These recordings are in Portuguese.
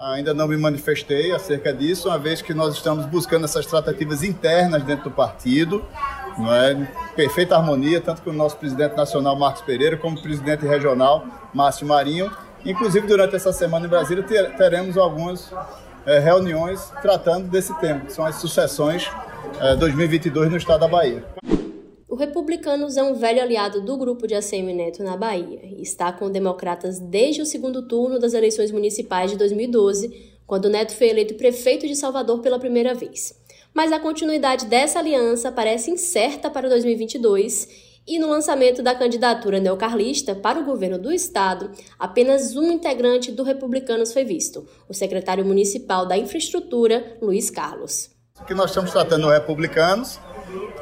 ainda não me manifestei acerca disso, uma vez que nós estamos buscando essas tratativas internas dentro do partido, não é? perfeita harmonia, tanto com o nosso presidente nacional Marcos Pereira, como o presidente regional Márcio Marinho. Inclusive, durante essa semana em Brasília, teremos algumas é, reuniões tratando desse tema, que são as sucessões é, 2022 no estado da Bahia. Republicanos é um velho aliado do grupo de ACM Neto na Bahia e está com democratas desde o segundo turno das eleições municipais de 2012, quando Neto foi eleito prefeito de Salvador pela primeira vez. Mas a continuidade dessa aliança parece incerta para 2022 e no lançamento da candidatura neocarlista para o governo do estado, apenas um integrante do Republicanos foi visto, o secretário municipal da Infraestrutura, Luiz Carlos. O que nós estamos tratando no Republicanos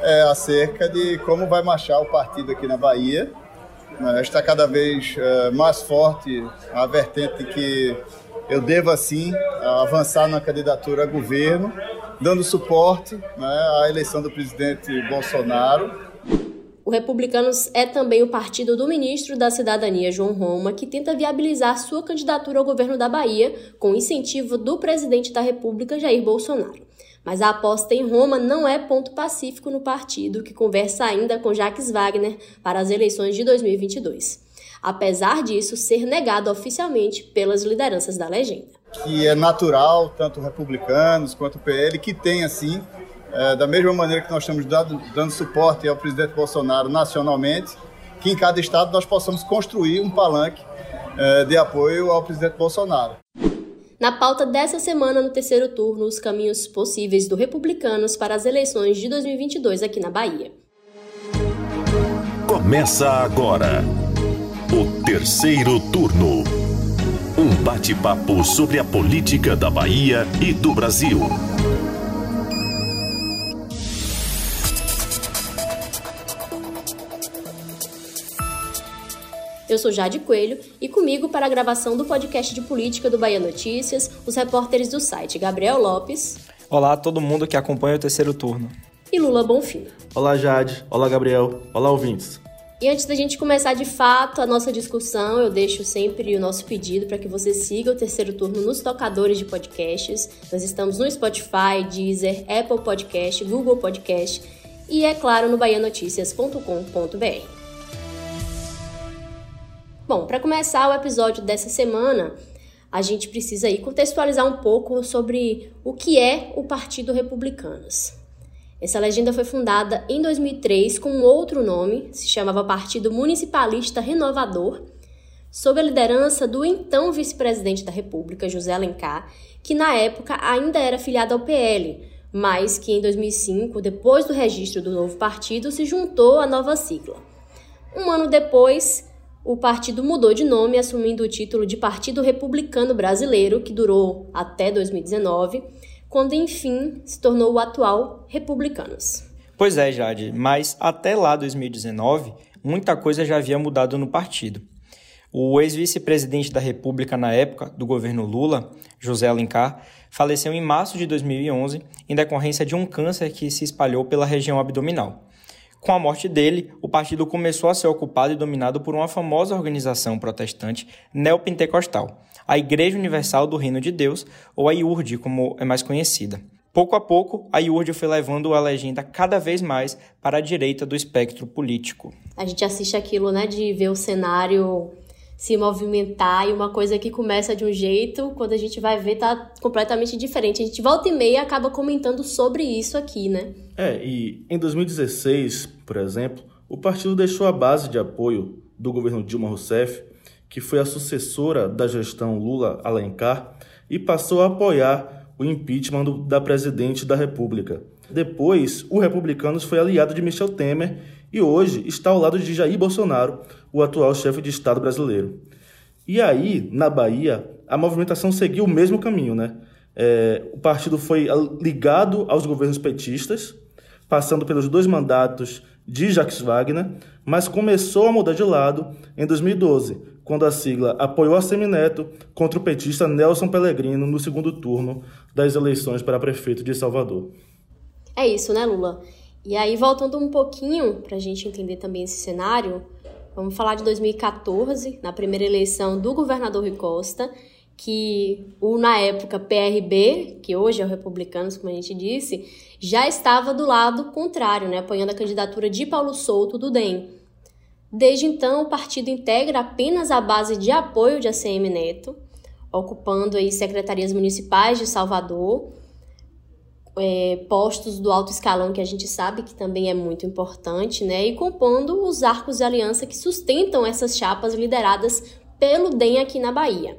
é acerca de como vai marchar o partido aqui na Bahia. Né, está cada vez é, mais forte a vertente que eu devo, assim, avançar na candidatura a governo, dando suporte né, à eleição do presidente Bolsonaro o Republicanos é também o partido do ministro da Cidadania, João Roma, que tenta viabilizar sua candidatura ao governo da Bahia com incentivo do presidente da República, Jair Bolsonaro. Mas a aposta em Roma não é ponto pacífico no partido, que conversa ainda com Jacques Wagner para as eleições de 2022. Apesar disso ser negado oficialmente pelas lideranças da legenda. Que é natural, tanto republicanos quanto PL, que tem assim é, da mesma maneira que nós estamos dando, dando suporte ao presidente Bolsonaro nacionalmente, que em cada estado nós possamos construir um palanque é, de apoio ao presidente Bolsonaro. Na pauta dessa semana, no terceiro turno, os caminhos possíveis do Republicanos para as eleições de 2022 aqui na Bahia. Começa agora o terceiro turno. Um bate-papo sobre a política da Bahia e do Brasil. Eu sou Jade Coelho e comigo para a gravação do podcast de política do Bahia Notícias, os repórteres do site Gabriel Lopes. Olá a todo mundo que acompanha o terceiro turno. E Lula Bonfim. Olá Jade, olá Gabriel, olá ouvintes. E antes da gente começar de fato a nossa discussão, eu deixo sempre o nosso pedido para que você siga o terceiro turno nos tocadores de podcasts. Nós estamos no Spotify, Deezer, Apple Podcast, Google Podcast e, é claro, no baianoticias.com.br. Bom, para começar o episódio dessa semana, a gente precisa aí contextualizar um pouco sobre o que é o Partido Republicanos. Essa legenda foi fundada em 2003 com outro nome, se chamava Partido Municipalista Renovador, sob a liderança do então vice-presidente da República, José Alencar, que na época ainda era filiado ao PL, mas que em 2005, depois do registro do novo partido, se juntou à nova sigla. Um ano depois, o partido mudou de nome, assumindo o título de Partido Republicano Brasileiro, que durou até 2019, quando enfim se tornou o atual Republicanos. Pois é, Jade, mas até lá 2019, muita coisa já havia mudado no partido. O ex-vice-presidente da República na época do governo Lula, José Alencar, faleceu em março de 2011 em decorrência de um câncer que se espalhou pela região abdominal. Com a morte dele, o partido começou a ser ocupado e dominado por uma famosa organização protestante neopentecostal, a Igreja Universal do Reino de Deus, ou a IURD, como é mais conhecida. Pouco a pouco, a IURD foi levando a legenda cada vez mais para a direita do espectro político. A gente assiste aquilo, né, de ver o cenário se movimentar e uma coisa que começa de um jeito, quando a gente vai ver, tá completamente diferente. A gente volta e meia acaba comentando sobre isso aqui, né? É, e em 2016, por exemplo, o partido deixou a base de apoio do governo Dilma Rousseff, que foi a sucessora da gestão Lula-Alencar, e passou a apoiar o impeachment da presidente da República. Depois, o Republicanos foi aliado de Michel Temer e hoje está ao lado de Jair Bolsonaro, o atual chefe de Estado brasileiro. E aí, na Bahia, a movimentação seguiu o mesmo caminho, né? É, o partido foi ligado aos governos petistas, passando pelos dois mandatos de Jacques Wagner, mas começou a mudar de lado em 2012, quando a sigla apoiou a Semineto contra o petista Nelson Pellegrino no segundo turno das eleições para prefeito de Salvador. É isso, né, Lula? E aí, voltando um pouquinho, para a gente entender também esse cenário, vamos falar de 2014, na primeira eleição do governador Rui Costa, que o, na época, PRB, que hoje é o Republicanos, como a gente disse, já estava do lado contrário, né, apoiando a candidatura de Paulo Souto do DEM. Desde então, o partido integra apenas a base de apoio de ACM Neto, ocupando aí secretarias municipais de Salvador, é, postos do alto escalão que a gente sabe que também é muito importante, né? E compondo os arcos de aliança que sustentam essas chapas lideradas pelo DEM aqui na Bahia.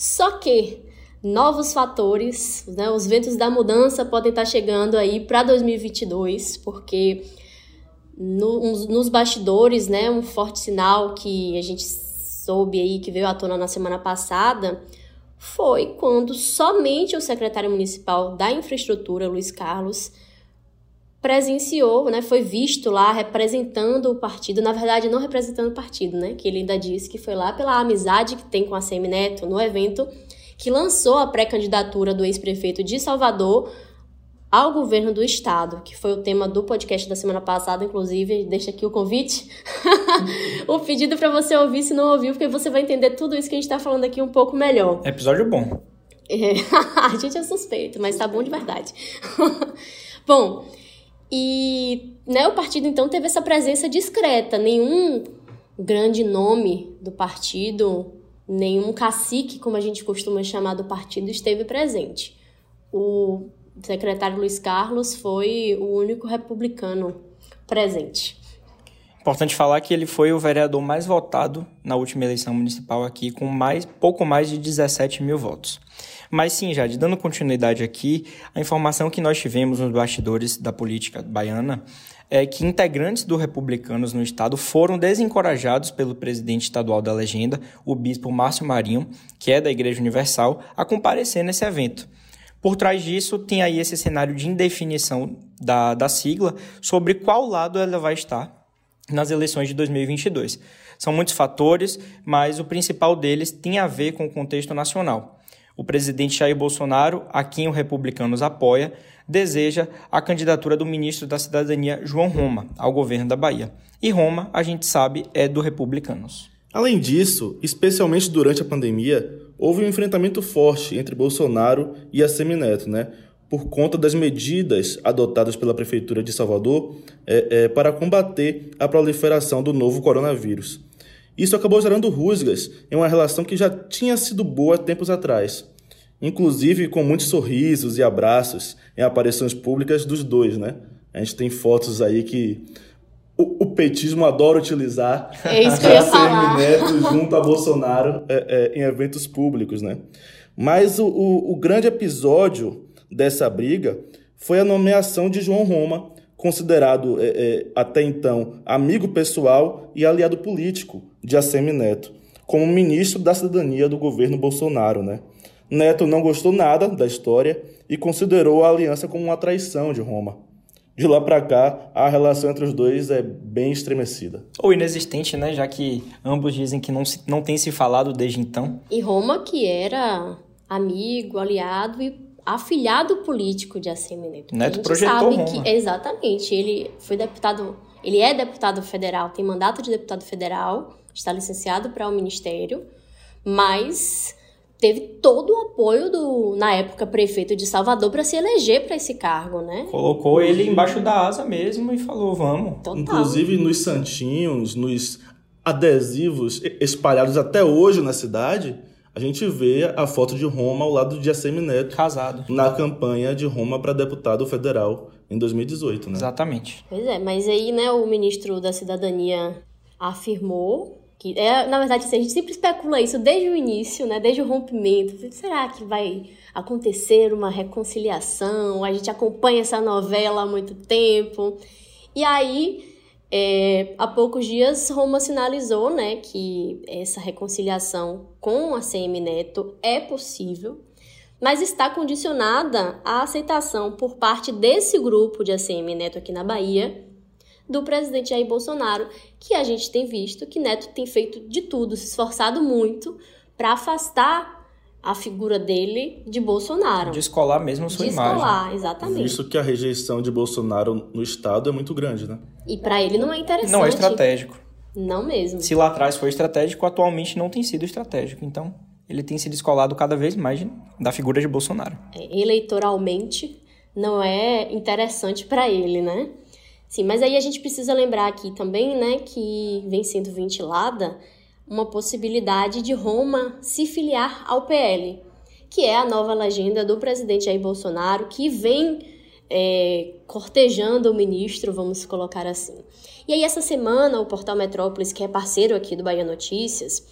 Só que novos fatores, né, os ventos da mudança podem estar chegando aí para 2022, porque no, nos bastidores, né, um forte sinal que a gente soube aí que veio à tona na semana passada foi quando somente o secretário municipal da infraestrutura, Luiz Carlos, presenciou, né, foi visto lá representando o partido, na verdade não representando o partido, né, que ele ainda disse que foi lá pela amizade que tem com a CM Neto no evento que lançou a pré-candidatura do ex-prefeito de Salvador ao governo do estado, que foi o tema do podcast da semana passada, inclusive, deixa aqui o convite, o pedido para você ouvir se não ouviu, porque você vai entender tudo isso que a gente está falando aqui um pouco melhor. Episódio bom. É, a gente é suspeito, mas tá bom de verdade. bom, e né, o partido então teve essa presença discreta, nenhum grande nome do partido, nenhum cacique, como a gente costuma chamar do partido, esteve presente. O secretário Luiz Carlos foi o único republicano presente. Importante falar que ele foi o vereador mais votado na última eleição municipal aqui, com mais, pouco mais de 17 mil votos. Mas sim, Jade, dando continuidade aqui, a informação que nós tivemos nos bastidores da política baiana é que integrantes do Republicanos no estado foram desencorajados pelo presidente estadual da legenda, o bispo Márcio Marinho, que é da Igreja Universal, a comparecer nesse evento. Por trás disso, tem aí esse cenário de indefinição da, da sigla sobre qual lado ela vai estar nas eleições de 2022. São muitos fatores, mas o principal deles tem a ver com o contexto nacional. O presidente Jair Bolsonaro, a quem o Republicanos apoia, deseja a candidatura do ministro da Cidadania, João Roma, ao governo da Bahia. E Roma, a gente sabe, é do Republicanos. Além disso, especialmente durante a pandemia, houve um enfrentamento forte entre Bolsonaro e a Semineto, né? Por conta das medidas adotadas pela Prefeitura de Salvador é, é, para combater a proliferação do novo coronavírus. Isso acabou gerando rusgas em uma relação que já tinha sido boa tempos atrás, inclusive com muitos sorrisos e abraços em aparições públicas dos dois, né? A gente tem fotos aí que o, o petismo adora utilizar é isso que eu ia falar. Neto junto a Bolsonaro é, é, em eventos públicos, né? Mas o, o, o grande episódio dessa briga foi a nomeação de João Roma, considerado é, é, até então amigo pessoal e aliado político de Assemi Neto, como ministro da cidadania do governo Bolsonaro, né? Neto não gostou nada da história e considerou a aliança como uma traição de Roma de lá para cá, a relação entre os dois é bem estremecida. Ou inexistente, né? Já que ambos dizem que não, se, não tem se falado desde então. E Roma, que era amigo, aliado e afilhado político de ACM Neto. Neto projetou sabe Roma. que exatamente, ele foi deputado, ele é deputado federal, tem mandato de deputado federal, está licenciado para o ministério, mas teve todo o apoio do, na época, prefeito de Salvador para se eleger para esse cargo, né? Colocou ele embaixo da asa mesmo e falou, vamos. Total. Inclusive nos santinhos, nos adesivos espalhados até hoje na cidade, a gente vê a foto de Roma ao lado de Assemi Neto. Casado. Na campanha de Roma para deputado federal em 2018, né? Exatamente. Pois é, mas aí, né, o ministro da Cidadania afirmou que é, na verdade, assim, a gente sempre especula isso desde o início, né? Desde o rompimento. Será que vai acontecer uma reconciliação? A gente acompanha essa novela há muito tempo. E aí, é, há poucos dias, Roma sinalizou, né, que essa reconciliação com a CM Neto é possível, mas está condicionada à aceitação por parte desse grupo de ACM Neto aqui na Bahia do presidente Jair Bolsonaro, que a gente tem visto que Neto tem feito de tudo, se esforçado muito para afastar a figura dele de Bolsonaro. Descolar mesmo a sua Descolar, imagem. Descolar, exatamente. Visto que a rejeição de Bolsonaro no Estado é muito grande, né? E para ele não é interessante. Não é estratégico. Não mesmo. Se lá atrás foi estratégico, atualmente não tem sido estratégico. Então, ele tem se descolado cada vez mais da figura de Bolsonaro. É, eleitoralmente, não é interessante para ele, né? Sim, mas aí a gente precisa lembrar aqui também, né, que vem sendo ventilada uma possibilidade de Roma se filiar ao PL, que é a nova legenda do presidente Jair Bolsonaro, que vem é, cortejando o ministro, vamos colocar assim. E aí, essa semana, o portal Metrópolis, que é parceiro aqui do Bahia Notícias,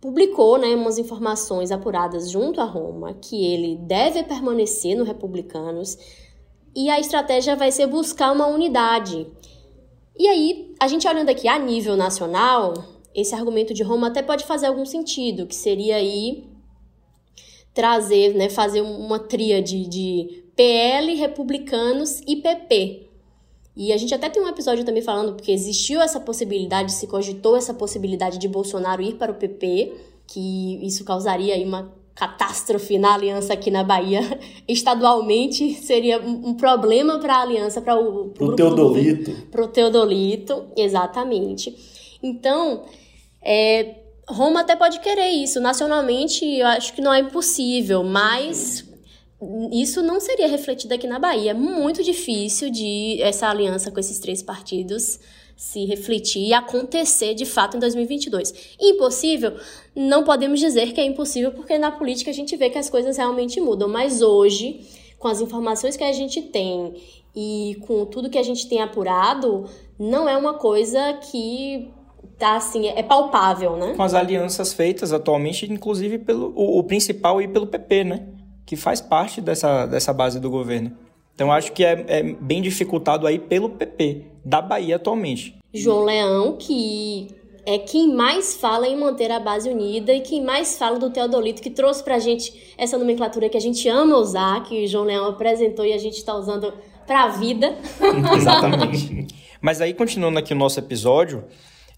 publicou né, umas informações apuradas junto a Roma que ele deve permanecer no Republicanos e a estratégia vai ser buscar uma unidade. E aí, a gente olhando aqui a nível nacional, esse argumento de Roma até pode fazer algum sentido, que seria aí trazer, né, fazer uma tríade de PL, republicanos e PP. E a gente até tem um episódio também falando porque existiu essa possibilidade, se cogitou essa possibilidade de Bolsonaro ir para o PP, que isso causaria aí uma catástrofe na aliança aqui na Bahia. Estadualmente seria um problema para a aliança, para o pro Teodolito. Para o Teodolito, exatamente. Então, é, Roma até pode querer isso. Nacionalmente, eu acho que não é impossível, mas isso não seria refletido aqui na Bahia. É muito difícil de essa aliança com esses três partidos se refletir e acontecer de fato em 2022. Impossível? Não podemos dizer que é impossível, porque na política a gente vê que as coisas realmente mudam. Mas hoje, com as informações que a gente tem e com tudo que a gente tem apurado, não é uma coisa que tá assim, é palpável, né? Com as alianças feitas atualmente, inclusive pelo o, o principal e pelo PP, né? Que faz parte dessa, dessa base do governo. Então acho que é, é bem dificultado aí pelo PP da Bahia atualmente. João Leão, que é quem mais fala em manter a base unida e quem mais fala do Teodolito, que trouxe pra gente essa nomenclatura que a gente ama usar, que o João Leão apresentou e a gente está usando pra vida. Exatamente. Mas aí, continuando aqui o nosso episódio,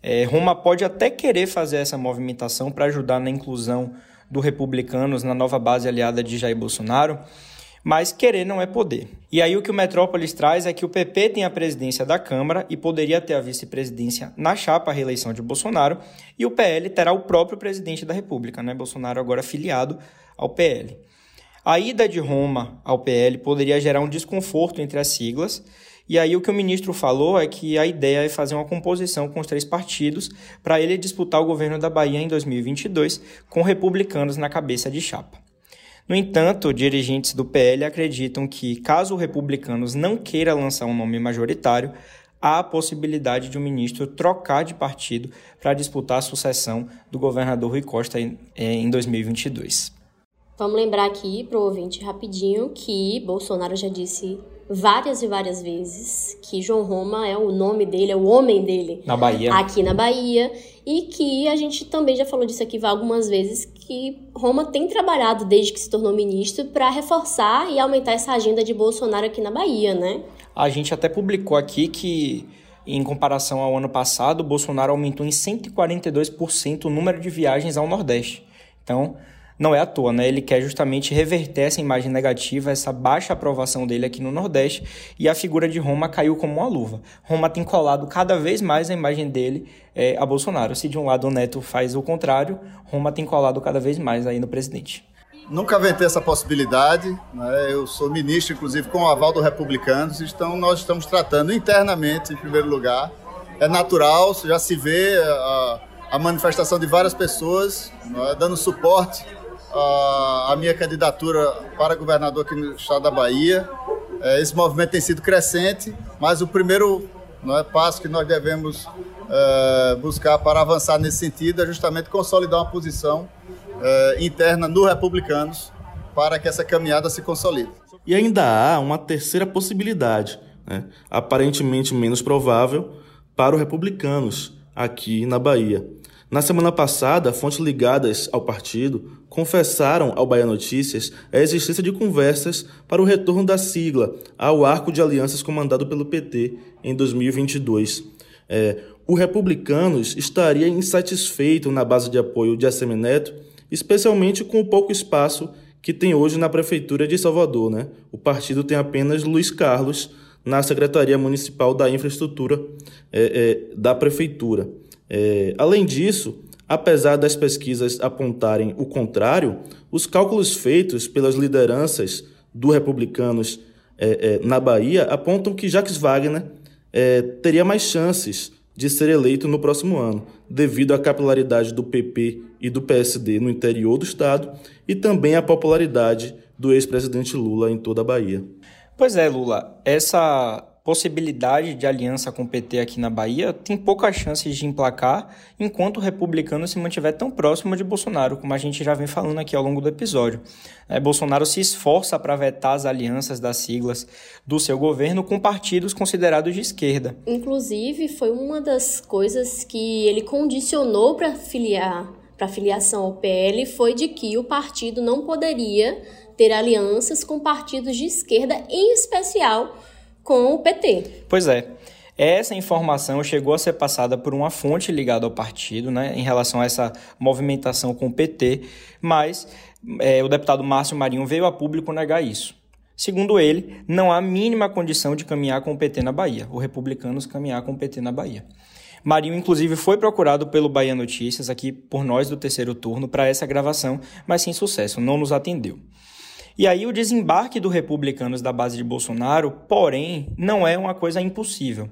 é, Roma pode até querer fazer essa movimentação para ajudar na inclusão do Republicanos na nova base aliada de Jair Bolsonaro, mas querer não é poder. E aí o que o Metrópolis traz é que o PP tem a presidência da Câmara e poderia ter a vice-presidência na chapa à reeleição de Bolsonaro, e o PL terá o próprio presidente da República, né? Bolsonaro agora filiado ao PL. A ida de Roma ao PL poderia gerar um desconforto entre as siglas, e aí o que o ministro falou é que a ideia é fazer uma composição com os três partidos para ele disputar o governo da Bahia em 2022 com republicanos na cabeça de chapa. No entanto, dirigentes do PL acreditam que, caso o Republicanos não queira lançar um nome majoritário, há a possibilidade de o um ministro trocar de partido para disputar a sucessão do governador Rui Costa em 2022. Vamos lembrar aqui para o ouvinte rapidinho que Bolsonaro já disse várias e várias vezes que João Roma é o nome dele, é o homem dele. Na Bahia. Aqui na Bahia. E que a gente também já falou disso aqui algumas vezes, que Roma tem trabalhado desde que se tornou ministro para reforçar e aumentar essa agenda de Bolsonaro aqui na Bahia, né? A gente até publicou aqui que, em comparação ao ano passado, Bolsonaro aumentou em 142% o número de viagens ao Nordeste. Então, não é à toa, né? Ele quer justamente reverter essa imagem negativa, essa baixa aprovação dele aqui no Nordeste, e a figura de Roma caiu como uma luva. Roma tem colado cada vez mais a imagem dele é, a Bolsonaro. Se de um lado o Neto faz o contrário, Roma tem colado cada vez mais aí no presidente. Nunca ventei essa possibilidade. Né? Eu sou ministro, inclusive, com o aval do Republicanos, então nós estamos tratando internamente, em primeiro lugar. É natural, já se vê a, a manifestação de várias pessoas né? dando suporte a, a minha candidatura para governador aqui no estado da Bahia. É, esse movimento tem sido crescente, mas o primeiro não é, passo que nós devemos é, buscar para avançar nesse sentido é justamente consolidar uma posição é, interna no Republicanos para que essa caminhada se consolide. E ainda há uma terceira possibilidade, né, aparentemente menos provável, para os republicanos aqui na Bahia. Na semana passada, fontes ligadas ao partido confessaram ao Bahia Notícias a existência de conversas para o retorno da sigla ao arco de alianças comandado pelo PT em 2022. É, o Republicanos estaria insatisfeito na base de apoio de Assemineto, especialmente com o pouco espaço que tem hoje na Prefeitura de Salvador. Né? O partido tem apenas Luiz Carlos na Secretaria Municipal da Infraestrutura é, é, da Prefeitura. É, além disso, Apesar das pesquisas apontarem o contrário, os cálculos feitos pelas lideranças do Republicanos é, é, na Bahia apontam que Jacques Wagner é, teria mais chances de ser eleito no próximo ano, devido à capilaridade do PP e do PSD no interior do estado e também à popularidade do ex-presidente Lula em toda a Bahia. Pois é, Lula, essa possibilidade de aliança com o PT aqui na Bahia tem poucas chances de emplacar enquanto o republicano se mantiver tão próximo de Bolsonaro, como a gente já vem falando aqui ao longo do episódio. É, Bolsonaro se esforça para vetar as alianças das siglas do seu governo com partidos considerados de esquerda. Inclusive, foi uma das coisas que ele condicionou para filiar para filiação ao PL foi de que o partido não poderia ter alianças com partidos de esquerda, em especial com o PT. Pois é. Essa informação chegou a ser passada por uma fonte ligada ao partido, né, em relação a essa movimentação com o PT, mas é, o deputado Márcio Marinho veio a público negar isso. Segundo ele, não há mínima condição de caminhar com o PT na Bahia, o Republicanos caminhar com o PT na Bahia. Marinho, inclusive, foi procurado pelo Bahia Notícias, aqui por nós do terceiro turno, para essa gravação, mas sem sucesso, não nos atendeu. E aí o desembarque do Republicanos da base de Bolsonaro, porém, não é uma coisa impossível.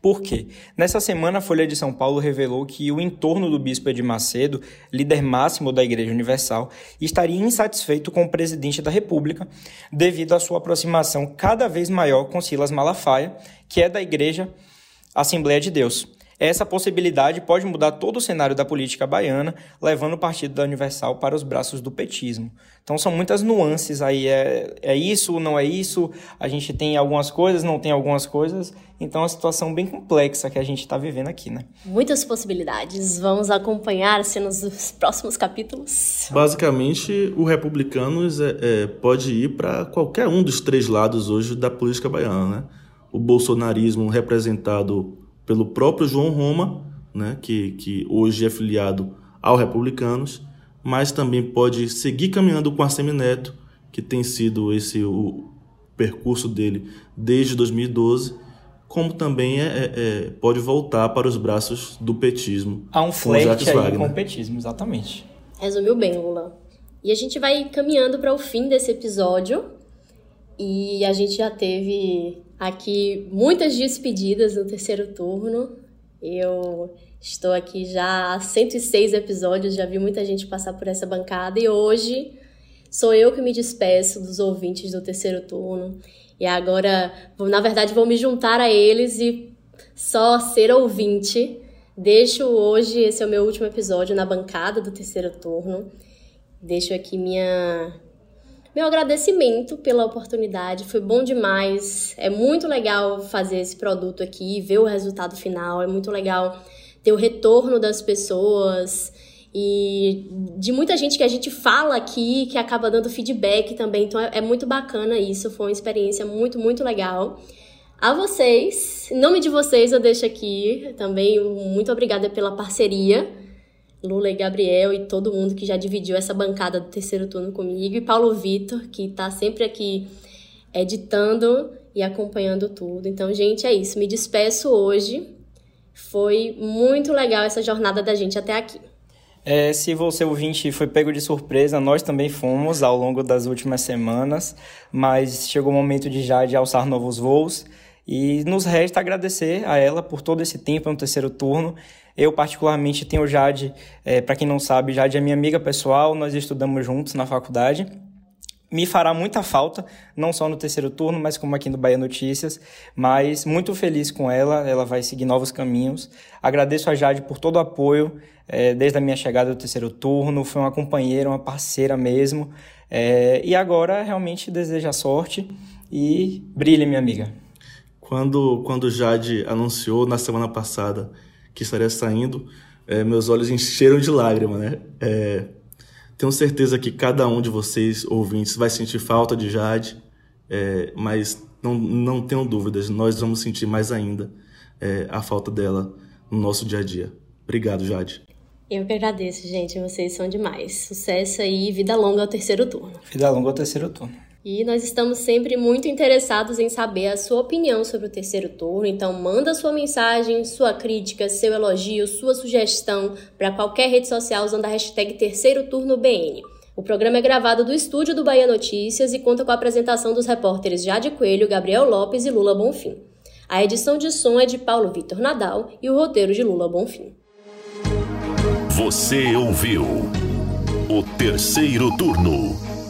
Por quê? Nessa semana, a Folha de São Paulo revelou que o entorno do bispo Edir Macedo, líder máximo da Igreja Universal, estaria insatisfeito com o presidente da República devido à sua aproximação cada vez maior com Silas Malafaia, que é da Igreja Assembleia de Deus essa possibilidade pode mudar todo o cenário da política baiana, levando o Partido da Universal para os braços do petismo. Então são muitas nuances aí. É, é isso, não é isso? A gente tem algumas coisas, não tem algumas coisas. Então é uma situação bem complexa que a gente está vivendo aqui, né? Muitas possibilidades. Vamos acompanhar se nos próximos capítulos. Basicamente, o Republicanos é, é, pode ir para qualquer um dos três lados hoje da política baiana, né? O bolsonarismo representado pelo próprio João Roma, né, que, que hoje é filiado ao Republicanos, mas também pode seguir caminhando com a Semineto, que tem sido esse o percurso dele desde 2012, como também é, é, é, pode voltar para os braços do petismo. Há um flerte aí Wagner. com o petismo, exatamente. Resumiu bem, Lula. E a gente vai caminhando para o fim desse episódio. E a gente já teve aqui muitas despedidas no terceiro turno. Eu estou aqui já há 106 episódios, já vi muita gente passar por essa bancada e hoje sou eu que me despeço dos ouvintes do terceiro turno. E agora, na verdade, vou me juntar a eles e só ser ouvinte. Deixo hoje, esse é o meu último episódio na bancada do terceiro turno. Deixo aqui minha meu agradecimento pela oportunidade, foi bom demais. É muito legal fazer esse produto aqui, ver o resultado final, é muito legal ter o retorno das pessoas e de muita gente que a gente fala aqui que acaba dando feedback também. Então é, é muito bacana isso, foi uma experiência muito, muito legal. A vocês, em nome de vocês, eu deixo aqui também muito obrigada pela parceria Lula e Gabriel e todo mundo que já dividiu essa bancada do terceiro turno comigo, e Paulo Vitor, que está sempre aqui editando e acompanhando tudo. Então, gente, é isso. Me despeço hoje. Foi muito legal essa jornada da gente até aqui. É, se você ouvinte foi pego de surpresa, nós também fomos ao longo das últimas semanas, mas chegou o momento de já de alçar novos voos e nos resta agradecer a ela por todo esse tempo no terceiro turno eu, particularmente, tenho Jade, é, para quem não sabe, Jade é minha amiga pessoal, nós estudamos juntos na faculdade. Me fará muita falta, não só no terceiro turno, mas como aqui no Bahia Notícias. Mas muito feliz com ela, ela vai seguir novos caminhos. Agradeço a Jade por todo o apoio, é, desde a minha chegada do terceiro turno. Foi uma companheira, uma parceira mesmo. É, e agora realmente desejo a sorte e brilhe, minha amiga. Quando, quando Jade anunciou na semana passada que estaria saindo, é, meus olhos encheram de lágrima, né? É, tenho certeza que cada um de vocês, ouvintes, vai sentir falta de Jade, é, mas não, não tenham dúvidas, nós vamos sentir mais ainda é, a falta dela no nosso dia a dia. Obrigado, Jade. Eu que agradeço, gente. Vocês são demais. Sucesso aí, vida longa ao terceiro turno. Vida longa ao terceiro turno. E nós estamos sempre muito interessados em saber a sua opinião sobre o terceiro turno, então manda sua mensagem, sua crítica, seu elogio, sua sugestão para qualquer rede social usando a hashtag terceiro turno BN. O programa é gravado do estúdio do Bahia Notícias e conta com a apresentação dos repórteres Jade Coelho, Gabriel Lopes e Lula Bonfim. A edição de som é de Paulo Vitor Nadal e o roteiro de Lula Bonfim. Você ouviu o terceiro turno,